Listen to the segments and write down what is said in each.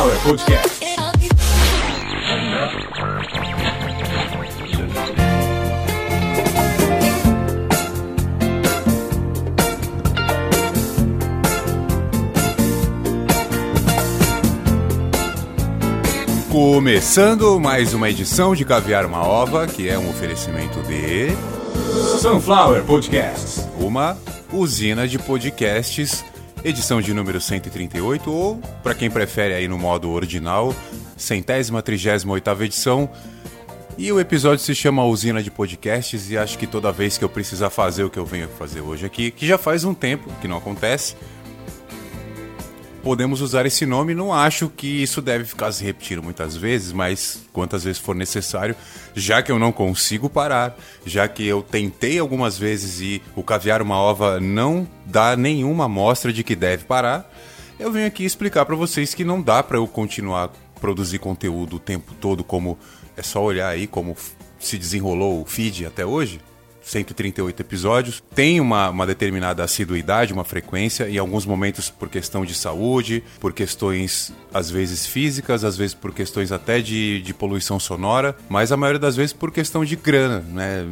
Sunflower Podcast. Começando mais uma edição de Caviar uma Ova, que é um oferecimento de Sunflower Podcasts, uma usina de podcasts, edição de número 138 ou, para quem prefere aí no modo original, centésima, trigésima oitava edição. E o episódio se chama Usina de Podcasts e acho que toda vez que eu precisar fazer o que eu venho fazer hoje aqui, que já faz um tempo que não acontece, podemos usar esse nome. Não acho que isso deve ficar se repetindo muitas vezes, mas quantas vezes for necessário, já que eu não consigo parar, já que eu tentei algumas vezes e o caviar uma ova não dá nenhuma amostra de que deve parar, eu venho aqui explicar para vocês que não dá para eu continuar produzir conteúdo o tempo todo como é só olhar aí como se desenrolou o feed até hoje. 138 episódios. Tem uma, uma determinada assiduidade, uma frequência, em alguns momentos por questão de saúde, por questões às vezes físicas, às vezes por questões até de, de poluição sonora, mas a maioria das vezes por questão de grana, né?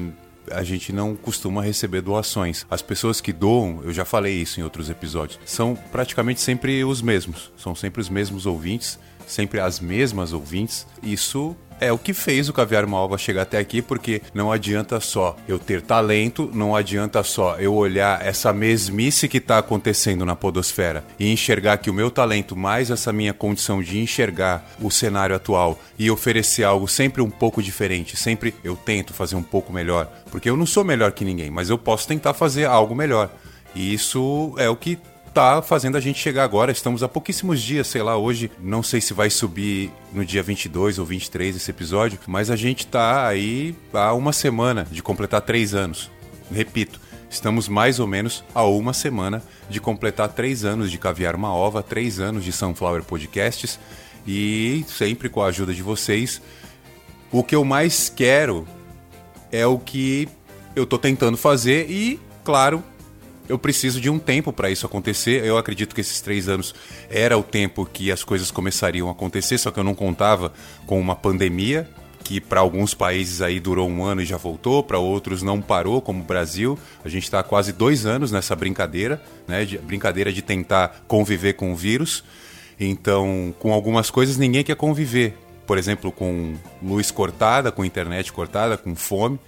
a gente não costuma receber doações. As pessoas que doam, eu já falei isso em outros episódios, são praticamente sempre os mesmos. São sempre os mesmos ouvintes, sempre as mesmas ouvintes. Isso é o que fez o Caviar Malva chegar até aqui, porque não adianta só eu ter talento, não adianta só eu olhar essa mesmice que está acontecendo na podosfera e enxergar que o meu talento, mais essa minha condição de enxergar o cenário atual e oferecer algo sempre um pouco diferente, sempre eu tento fazer um pouco melhor, porque eu não sou melhor que ninguém, mas eu posso tentar fazer algo melhor. E isso é o que tá fazendo a gente chegar agora. Estamos há pouquíssimos dias, sei lá, hoje, não sei se vai subir no dia 22 ou 23 esse episódio, mas a gente tá aí há uma semana de completar três anos. Repito, estamos mais ou menos a uma semana de completar três anos de Caviar uma Ova, três anos de Sunflower Podcasts e sempre com a ajuda de vocês. O que eu mais quero é o que eu tô tentando fazer e, claro, eu preciso de um tempo para isso acontecer. Eu acredito que esses três anos era o tempo que as coisas começariam a acontecer, só que eu não contava com uma pandemia que para alguns países aí durou um ano e já voltou, para outros não parou, como o Brasil. A gente está quase dois anos nessa brincadeira, né? De, brincadeira de tentar conviver com o vírus. Então, com algumas coisas ninguém quer conviver. Por exemplo, com luz cortada, com internet cortada, com fome.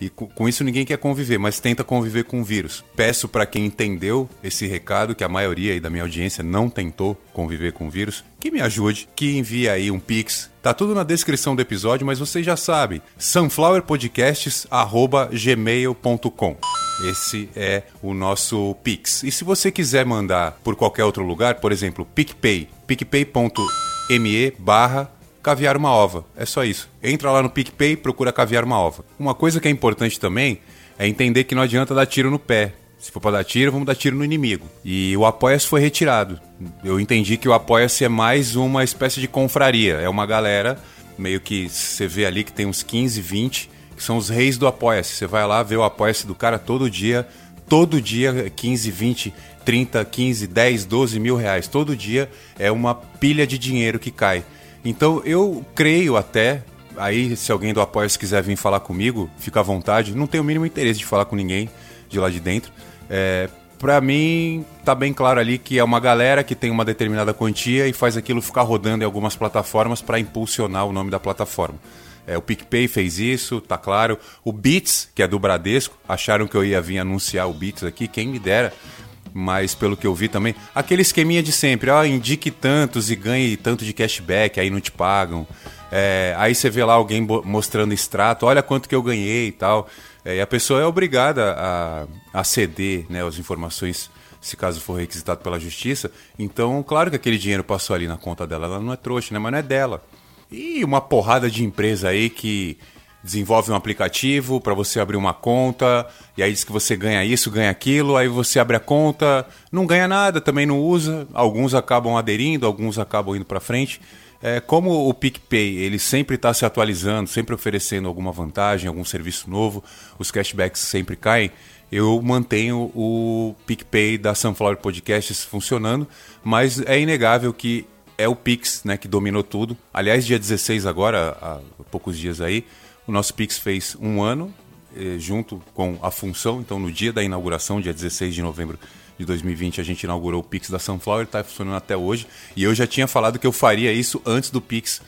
E com isso ninguém quer conviver, mas tenta conviver com o vírus. Peço para quem entendeu esse recado, que a maioria da minha audiência não tentou conviver com o vírus, que me ajude, que envie aí um pix. Tá tudo na descrição do episódio, mas vocês já sabem. sunflowerpodcasts@gmail.com. Esse é o nosso Pix. E se você quiser mandar por qualquer outro lugar, por exemplo, PicPay, picpay.me barra caviar uma ova. É só isso. Entra lá no PicPay e procura caviar uma ova. Uma coisa que é importante também é entender que não adianta dar tiro no pé. Se for para dar tiro, vamos dar tiro no inimigo. E o Apoia-se foi retirado. Eu entendi que o Apoia-se é mais uma espécie de confraria. É uma galera, meio que você vê ali que tem uns 15, 20, que são os reis do Apoia-se. Você vai lá ver o Apoia-se do cara todo dia, todo dia 15, 20, 30, 15, 10, 12 mil reais. Todo dia é uma pilha de dinheiro que cai. Então eu creio até, aí se alguém do Apoia se quiser vir falar comigo, fica à vontade. Não tenho o mínimo interesse de falar com ninguém de lá de dentro. É, para mim, tá bem claro ali que é uma galera que tem uma determinada quantia e faz aquilo ficar rodando em algumas plataformas para impulsionar o nome da plataforma. É, o PicPay fez isso, tá claro. O Beats, que é do Bradesco, acharam que eu ia vir anunciar o Beats aqui, quem me dera mas pelo que eu vi também, aquele esqueminha de sempre, ó, indique tantos e ganhe tanto de cashback, aí não te pagam. É, aí você vê lá alguém mostrando extrato, olha quanto que eu ganhei e tal. É, e a pessoa é obrigada a, a ceder né, as informações, se caso for requisitado pela justiça. Então, claro que aquele dinheiro passou ali na conta dela, ela não é trouxa, né? Mas não é dela. E uma porrada de empresa aí que desenvolve um aplicativo para você abrir uma conta, e aí diz que você ganha isso, ganha aquilo, aí você abre a conta, não ganha nada, também não usa, alguns acabam aderindo, alguns acabam indo para frente. É, como o PicPay ele sempre está se atualizando, sempre oferecendo alguma vantagem, algum serviço novo, os cashbacks sempre caem, eu mantenho o PicPay da Sunflower Podcasts funcionando, mas é inegável que é o Pix, né, que dominou tudo. Aliás, dia 16 agora, há poucos dias aí, o nosso Pix fez um ano, eh, junto com a função. Então, no dia da inauguração, dia 16 de novembro de 2020, a gente inaugurou o Pix da Sunflower, está funcionando até hoje. E eu já tinha falado que eu faria isso antes do Pix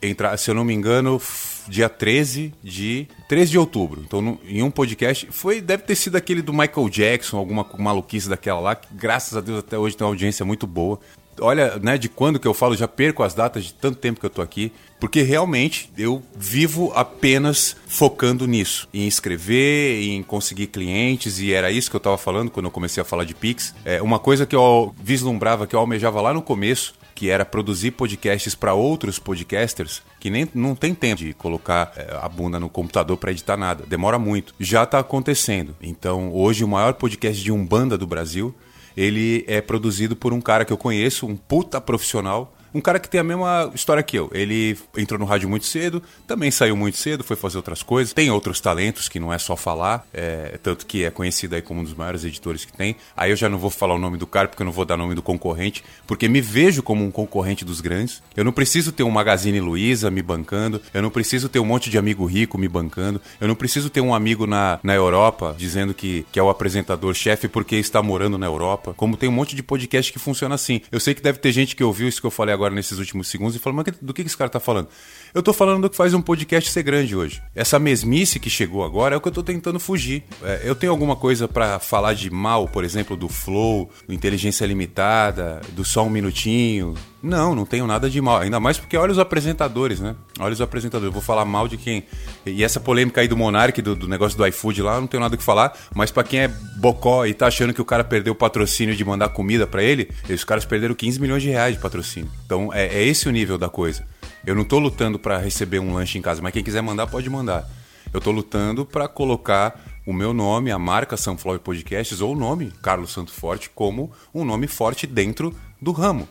entrar, se eu não me engano, dia 13 de 13 de outubro. Então, no, em um podcast, foi deve ter sido aquele do Michael Jackson, alguma maluquice daquela lá, que graças a Deus até hoje tem uma audiência muito boa. Olha, né, de quando que eu falo, já perco as datas de tanto tempo que eu tô aqui, porque realmente eu vivo apenas focando nisso, em escrever, em conseguir clientes, e era isso que eu tava falando quando eu comecei a falar de Pix. É uma coisa que eu vislumbrava, que eu almejava lá no começo, que era produzir podcasts para outros podcasters que nem não tem tempo de colocar é, a bunda no computador para editar nada, demora muito. Já está acontecendo. Então, hoje o maior podcast de umbanda do Brasil, ele é produzido por um cara que eu conheço, um puta profissional um cara que tem a mesma história que eu. Ele entrou no rádio muito cedo, também saiu muito cedo, foi fazer outras coisas. Tem outros talentos que não é só falar, é, tanto que é conhecido aí como um dos maiores editores que tem. Aí eu já não vou falar o nome do cara, porque eu não vou dar nome do concorrente, porque me vejo como um concorrente dos grandes. Eu não preciso ter um Magazine Luiza me bancando, eu não preciso ter um monte de amigo rico me bancando, eu não preciso ter um amigo na, na Europa dizendo que, que é o apresentador-chefe porque está morando na Europa. Como tem um monte de podcast que funciona assim. Eu sei que deve ter gente que ouviu isso que eu falei agora nesses últimos segundos e falou, mas do que esse cara tá falando? Eu tô falando do que faz um podcast ser grande hoje. Essa mesmice que chegou agora é o que eu tô tentando fugir. É, eu tenho alguma coisa para falar de mal, por exemplo, do Flow, do Inteligência Limitada, do Só Um Minutinho. Não, não tenho nada de mal. Ainda mais porque olha os apresentadores, né? Olha os apresentadores. Eu vou falar mal de quem. E essa polêmica aí do Monark, do, do negócio do iFood lá, não tenho nada que falar. Mas para quem é bocó e tá achando que o cara perdeu o patrocínio de mandar comida para ele, esses caras perderam 15 milhões de reais de patrocínio. Então é, é esse o nível da coisa. Eu não estou lutando para receber um lanche em casa, mas quem quiser mandar pode mandar. Eu estou lutando para colocar o meu nome, a marca Sunflower Podcasts ou o nome Carlos Santo Forte como um nome forte dentro do ramo.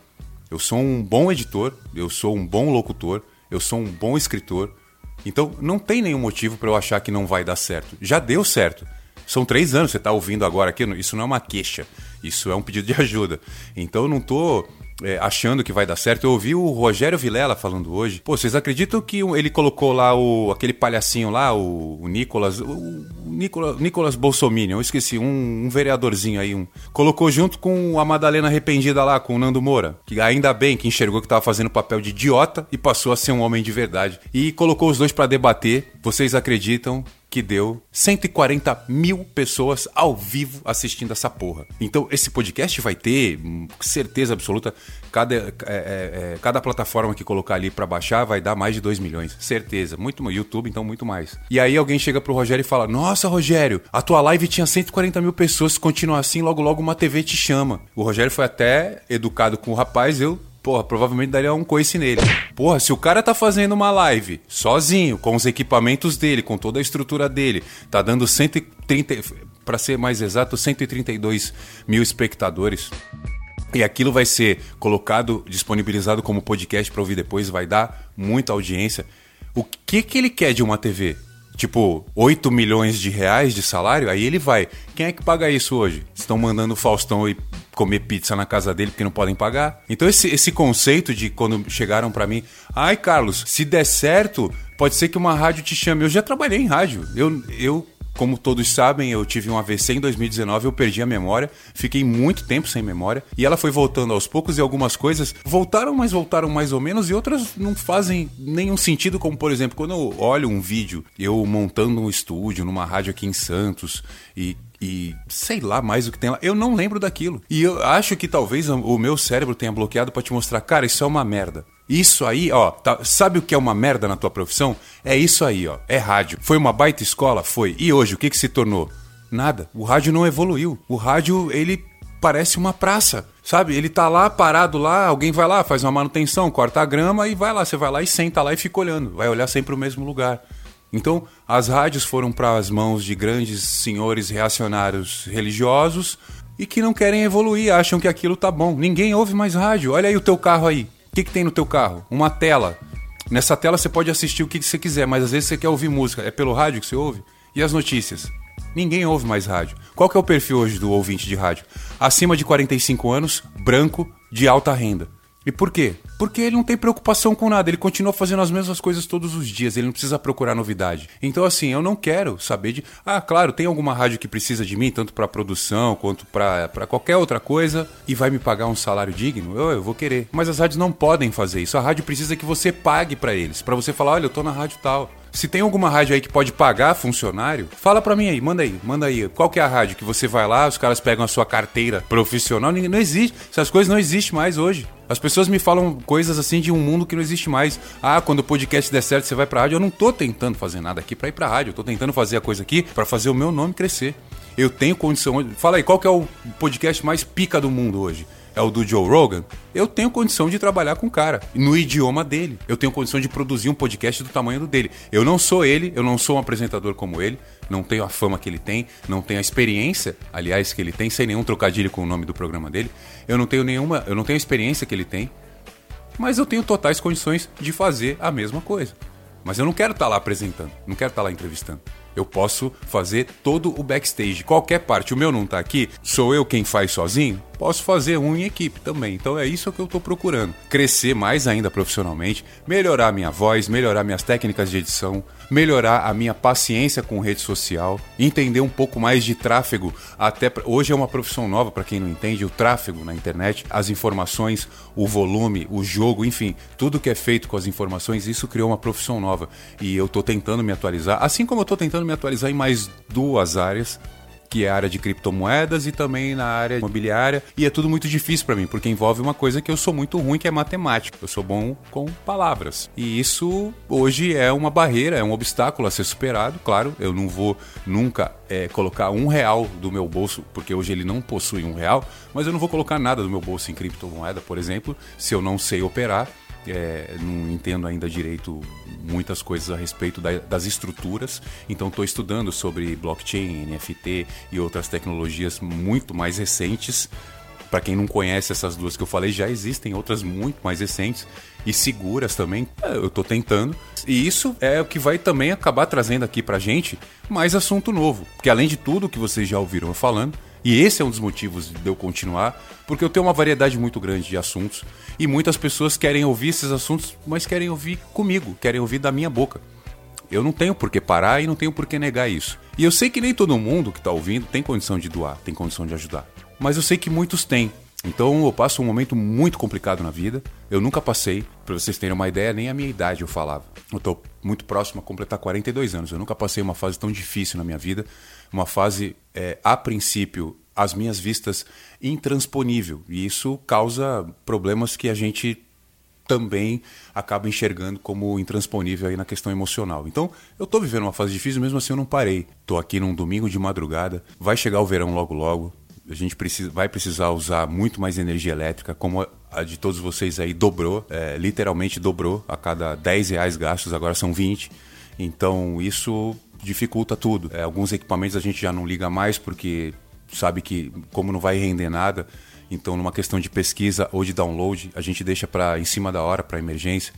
Eu sou um bom editor, eu sou um bom locutor, eu sou um bom escritor. Então não tem nenhum motivo para eu achar que não vai dar certo. Já deu certo. São três anos, você está ouvindo agora aqui, isso não é uma queixa, isso é um pedido de ajuda. Então eu não estou é, achando que vai dar certo. Eu ouvi o Rogério Vilela falando hoje. Pô, vocês acreditam que ele colocou lá o aquele palhacinho lá, o, o Nicolas, o Nicolas, Nicolas Bolsominion, eu esqueci, um, um, vereadorzinho aí, um, colocou junto com a Madalena arrependida lá, com o Nando Moura, que ainda bem que enxergou que tava fazendo papel de idiota e passou a ser um homem de verdade. E colocou os dois para debater. Vocês acreditam que deu 140 mil pessoas ao vivo assistindo essa porra. Então, esse podcast vai ter, hum, certeza absoluta, cada, é, é, é, cada plataforma que colocar ali para baixar vai dar mais de 2 milhões. Certeza. Muito YouTube, então muito mais. E aí alguém chega pro Rogério e fala: Nossa, Rogério, a tua live tinha 140 mil pessoas, se continuar assim, logo logo uma TV te chama. O Rogério foi até educado com o rapaz, eu porra, provavelmente daria um coice nele. Porra, se o cara tá fazendo uma live sozinho, com os equipamentos dele, com toda a estrutura dele, tá dando 130, para ser mais exato, 132 mil espectadores. E aquilo vai ser colocado, disponibilizado como podcast para ouvir depois, vai dar muita audiência. O que que ele quer de uma TV? tipo, 8 milhões de reais de salário, aí ele vai. Quem é que paga isso hoje? Estão mandando o Faustão ir comer pizza na casa dele porque não podem pagar. Então esse, esse conceito de quando chegaram para mim, ai Carlos, se der certo, pode ser que uma rádio te chame. Eu já trabalhei em rádio. Eu, eu como todos sabem, eu tive um AVC em 2019, eu perdi a memória, fiquei muito tempo sem memória e ela foi voltando aos poucos e algumas coisas voltaram, mas voltaram mais ou menos e outras não fazem nenhum sentido, como por exemplo, quando eu olho um vídeo, eu montando um estúdio numa rádio aqui em Santos e e sei lá mais o que tem lá. Eu não lembro daquilo. E eu acho que talvez o meu cérebro tenha bloqueado para te mostrar, cara, isso é uma merda. Isso aí, ó, tá, sabe o que é uma merda na tua profissão? É isso aí, ó, é rádio. Foi uma baita escola? Foi. E hoje, o que que se tornou? Nada. O rádio não evoluiu. O rádio, ele parece uma praça, sabe? Ele tá lá parado lá, alguém vai lá, faz uma manutenção, corta a grama e vai lá, você vai lá e senta lá e fica olhando, vai olhar sempre o mesmo lugar. Então, as rádios foram para as mãos de grandes senhores reacionários religiosos e que não querem evoluir, acham que aquilo tá bom. Ninguém ouve mais rádio. Olha aí o teu carro aí. O que, que tem no teu carro? Uma tela. Nessa tela você pode assistir o que você quiser, mas às vezes você quer ouvir música. É pelo rádio que você ouve? E as notícias? Ninguém ouve mais rádio. Qual que é o perfil hoje do ouvinte de rádio? Acima de 45 anos, branco, de alta renda. E por quê? Porque ele não tem preocupação com nada, ele continua fazendo as mesmas coisas todos os dias, ele não precisa procurar novidade. Então, assim, eu não quero saber de. Ah, claro, tem alguma rádio que precisa de mim, tanto para produção quanto para qualquer outra coisa, e vai me pagar um salário digno? Eu, eu vou querer. Mas as rádios não podem fazer isso. A rádio precisa que você pague para eles, para você falar: olha, eu tô na rádio tal. Se tem alguma rádio aí que pode pagar funcionário, fala para mim aí, manda aí, manda aí. Qual que é a rádio que você vai lá, os caras pegam a sua carteira profissional? Não existe. Essas coisas não existem mais hoje. As pessoas me falam coisas assim de um mundo que não existe mais. Ah, quando o podcast der certo, você vai pra rádio. Eu não tô tentando fazer nada aqui para ir pra rádio. Eu tô tentando fazer a coisa aqui para fazer o meu nome crescer. Eu tenho condição. Fala aí, qual que é o podcast mais pica do mundo hoje? é o do Joe Rogan, eu tenho condição de trabalhar com o cara, no idioma dele. Eu tenho condição de produzir um podcast do tamanho do dele. Eu não sou ele, eu não sou um apresentador como ele, não tenho a fama que ele tem, não tenho a experiência, aliás, que ele tem, sem nenhum trocadilho com o nome do programa dele. Eu não tenho nenhuma, eu não tenho a experiência que ele tem, mas eu tenho totais condições de fazer a mesma coisa. Mas eu não quero estar tá lá apresentando, não quero estar tá lá entrevistando. Eu posso fazer todo o backstage, qualquer parte. O meu não está aqui, sou eu quem faz sozinho? Posso fazer um em equipe também. Então é isso que eu estou procurando. Crescer mais ainda profissionalmente, melhorar minha voz, melhorar minhas técnicas de edição, melhorar a minha paciência com rede social, entender um pouco mais de tráfego. Até hoje é uma profissão nova para quem não entende o tráfego na internet, as informações, o volume, o jogo, enfim, tudo que é feito com as informações, isso criou uma profissão nova e eu estou tentando me atualizar, assim como eu estou tentando me atualizar em mais duas áreas que é a área de criptomoedas e também na área imobiliária. E é tudo muito difícil para mim, porque envolve uma coisa que eu sou muito ruim, que é matemática. Eu sou bom com palavras. E isso hoje é uma barreira, é um obstáculo a ser superado. Claro, eu não vou nunca é, colocar um real do meu bolso, porque hoje ele não possui um real, mas eu não vou colocar nada do meu bolso em criptomoeda, por exemplo, se eu não sei operar é, não entendo ainda direito muitas coisas a respeito da, das estruturas, então estou estudando sobre blockchain, NFT e outras tecnologias muito mais recentes. Para quem não conhece essas duas que eu falei, já existem outras muito mais recentes e seguras também. É, eu estou tentando. E isso é o que vai também acabar trazendo aqui para gente mais assunto novo. Porque além de tudo que vocês já ouviram falando, e esse é um dos motivos de eu continuar, porque eu tenho uma variedade muito grande de assuntos e muitas pessoas querem ouvir esses assuntos, mas querem ouvir comigo, querem ouvir da minha boca. Eu não tenho por que parar e não tenho por que negar isso. E eu sei que nem todo mundo que está ouvindo tem condição de doar, tem condição de ajudar. Mas eu sei que muitos têm. Então eu passo um momento muito complicado na vida. Eu nunca passei, para vocês terem uma ideia, nem a minha idade eu falava. Eu estou muito próximo a completar 42 anos. Eu nunca passei uma fase tão difícil na minha vida uma fase, é, a princípio, às minhas vistas, intransponível. E isso causa problemas que a gente também acaba enxergando como intransponível aí na questão emocional. Então, eu estou vivendo uma fase difícil, mesmo assim eu não parei. Estou aqui num domingo de madrugada, vai chegar o verão logo logo. A gente precisa, vai precisar usar muito mais energia elétrica, como a de todos vocês aí dobrou, é, literalmente dobrou. A cada 10 reais gastos, agora são 20. Então, isso dificulta tudo. É, alguns equipamentos a gente já não liga mais porque sabe que como não vai render nada, então numa questão de pesquisa ou de download a gente deixa para em cima da hora para emergência.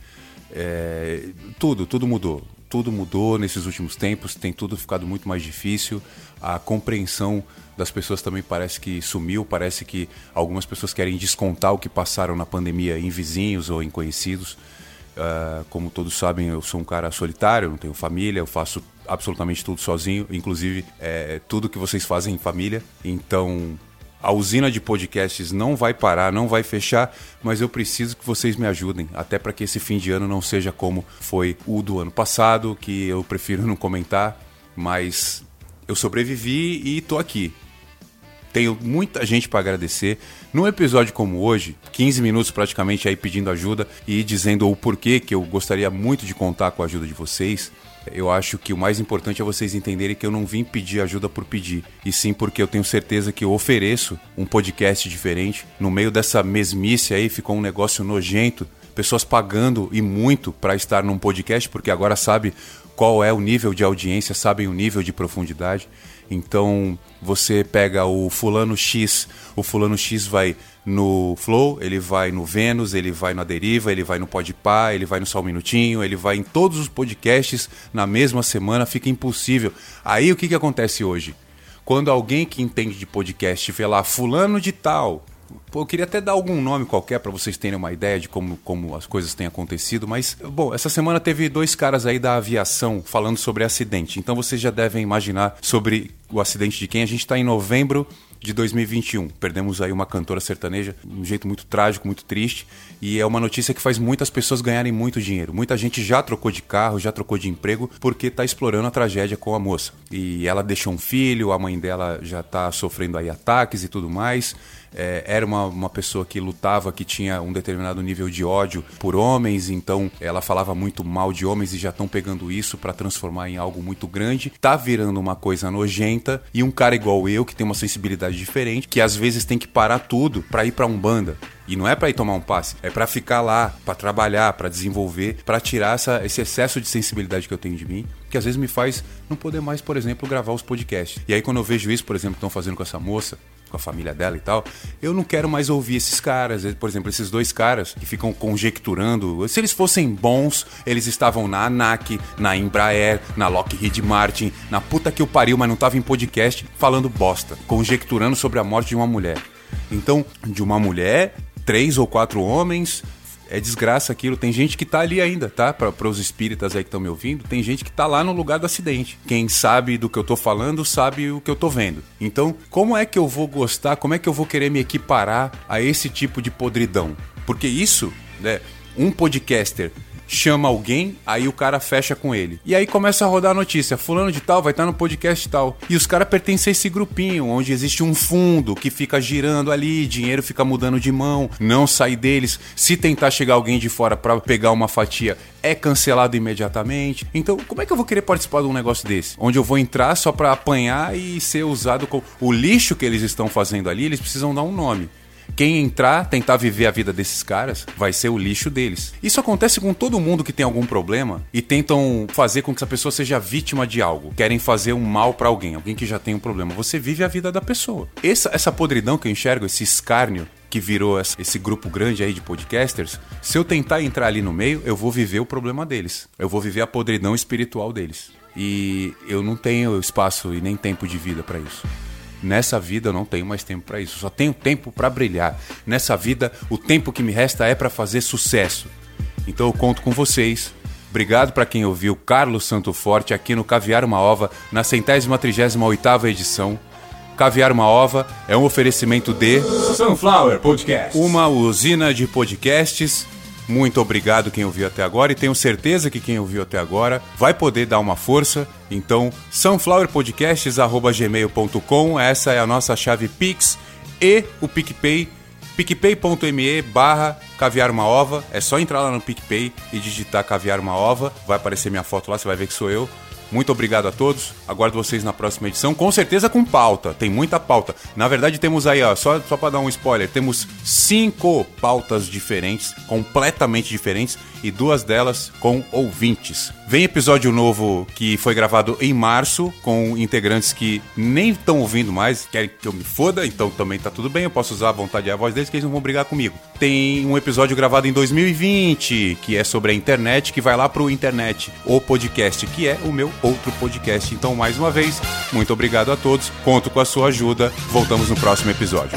É, tudo, tudo mudou. Tudo mudou nesses últimos tempos, tem tudo ficado muito mais difícil. A compreensão das pessoas também parece que sumiu, parece que algumas pessoas querem descontar o que passaram na pandemia em vizinhos ou em conhecidos. Uh, como todos sabem, eu sou um cara solitário, não tenho família, eu faço absolutamente tudo sozinho, inclusive é, tudo que vocês fazem em família. Então, a usina de podcasts não vai parar, não vai fechar, mas eu preciso que vocês me ajudem, até para que esse fim de ano não seja como foi o do ano passado, que eu prefiro não comentar, mas eu sobrevivi e tô aqui. Tenho muita gente para agradecer. Num episódio como hoje, 15 minutos praticamente aí pedindo ajuda e dizendo o porquê que eu gostaria muito de contar com a ajuda de vocês. Eu acho que o mais importante é vocês entenderem que eu não vim pedir ajuda por pedir, e sim porque eu tenho certeza que eu ofereço um podcast diferente. No meio dessa mesmice aí ficou um negócio nojento, pessoas pagando e muito para estar num podcast, porque agora sabe qual é o nível de audiência, sabem o nível de profundidade. Então você pega o fulano X, o fulano X vai no Flow, ele vai no Vênus, ele vai na Deriva, ele vai no Podpah, ele vai no Só um Minutinho, ele vai em todos os podcasts na mesma semana, fica impossível. Aí o que, que acontece hoje? Quando alguém que entende de podcast vê lá fulano de tal, Pô, eu queria até dar algum nome qualquer para vocês terem uma ideia de como, como as coisas têm acontecido, mas, bom, essa semana teve dois caras aí da aviação falando sobre acidente. Então vocês já devem imaginar sobre o acidente de quem. A gente está em novembro de 2021. Perdemos aí uma cantora sertaneja, um jeito muito trágico, muito triste, e é uma notícia que faz muitas pessoas ganharem muito dinheiro. Muita gente já trocou de carro, já trocou de emprego, porque está explorando a tragédia com a moça. E ela deixou um filho, a mãe dela já está sofrendo aí ataques e tudo mais é, era uma, uma pessoa que lutava, que tinha um determinado nível de ódio por homens, então ela falava muito mal de homens e já estão pegando isso para transformar em algo muito grande. Tá virando uma coisa nojenta e um cara igual eu, que tem uma sensibilidade diferente, que às vezes tem que parar tudo para ir para um banda. E não é para ir tomar um passe, é para ficar lá, para trabalhar, para desenvolver, para tirar essa, esse excesso de sensibilidade que eu tenho de mim, que às vezes me faz não poder mais, por exemplo, gravar os podcasts. E aí quando eu vejo isso, por exemplo, que estão fazendo com essa moça, com a família dela e tal, eu não quero mais ouvir esses caras. Por exemplo, esses dois caras que ficam conjecturando. Se eles fossem bons, eles estavam na ANAC, na Embraer, na Lockheed Martin, na puta que o pariu, mas não tava em podcast falando bosta, conjecturando sobre a morte de uma mulher. Então, de uma mulher, três ou quatro homens, é desgraça aquilo. Tem gente que tá ali ainda, tá? Para os espíritas aí que estão me ouvindo, tem gente que tá lá no lugar do acidente. Quem sabe do que eu tô falando, sabe o que eu tô vendo. Então, como é que eu vou gostar, como é que eu vou querer me equiparar a esse tipo de podridão? Porque isso, né? Um podcaster chama alguém, aí o cara fecha com ele. E aí começa a rodar a notícia: Fulano de Tal vai estar no podcast tal. E os caras pertencem a esse grupinho, onde existe um fundo que fica girando ali, dinheiro fica mudando de mão, não sai deles. Se tentar chegar alguém de fora para pegar uma fatia, é cancelado imediatamente. Então, como é que eu vou querer participar de um negócio desse? Onde eu vou entrar só para apanhar e ser usado como. O lixo que eles estão fazendo ali, eles precisam dar um nome. Quem entrar, tentar viver a vida desses caras, vai ser o lixo deles. Isso acontece com todo mundo que tem algum problema e tentam fazer com que essa pessoa seja vítima de algo. Querem fazer um mal para alguém, alguém que já tem um problema. Você vive a vida da pessoa. Essa, essa podridão que eu enxergo, esse escárnio que virou esse grupo grande aí de podcasters, se eu tentar entrar ali no meio, eu vou viver o problema deles. Eu vou viver a podridão espiritual deles. E eu não tenho espaço e nem tempo de vida para isso. Nessa vida eu não tenho mais tempo para isso. Só tenho tempo para brilhar. Nessa vida, o tempo que me resta é para fazer sucesso. Então eu conto com vocês. Obrigado para quem ouviu Carlos Santo Forte aqui no Caviar uma Ova, na centésima trigésima oitava edição. Caviar uma Ova é um oferecimento de Sunflower Podcast, uma usina de podcasts muito obrigado quem ouviu até agora e tenho certeza que quem ouviu até agora vai poder dar uma força. Então, sunflowerpodcasts@gmail.com, essa é a nossa chave Pix e o PicPay picpay.me barra caviar uma ova. É só entrar lá no PicPay e digitar caviar uma ova. Vai aparecer minha foto lá, você vai ver que sou eu. Muito obrigado a todos. Aguardo vocês na próxima edição, com certeza com pauta. Tem muita pauta. Na verdade, temos aí, ó, só, só para dar um spoiler, temos cinco pautas diferentes, completamente diferentes, e duas delas com ouvintes. Vem episódio novo que foi gravado em março, com integrantes que nem estão ouvindo mais, querem que eu me foda, então também tá tudo bem, eu posso usar à vontade a voz deles, que eles não vão brigar comigo. Tem um episódio gravado em 2020, que é sobre a internet, que vai lá pro internet, o podcast, que é o meu outro podcast. Então, mais uma vez, muito obrigado a todos, conto com a sua ajuda, voltamos no próximo episódio.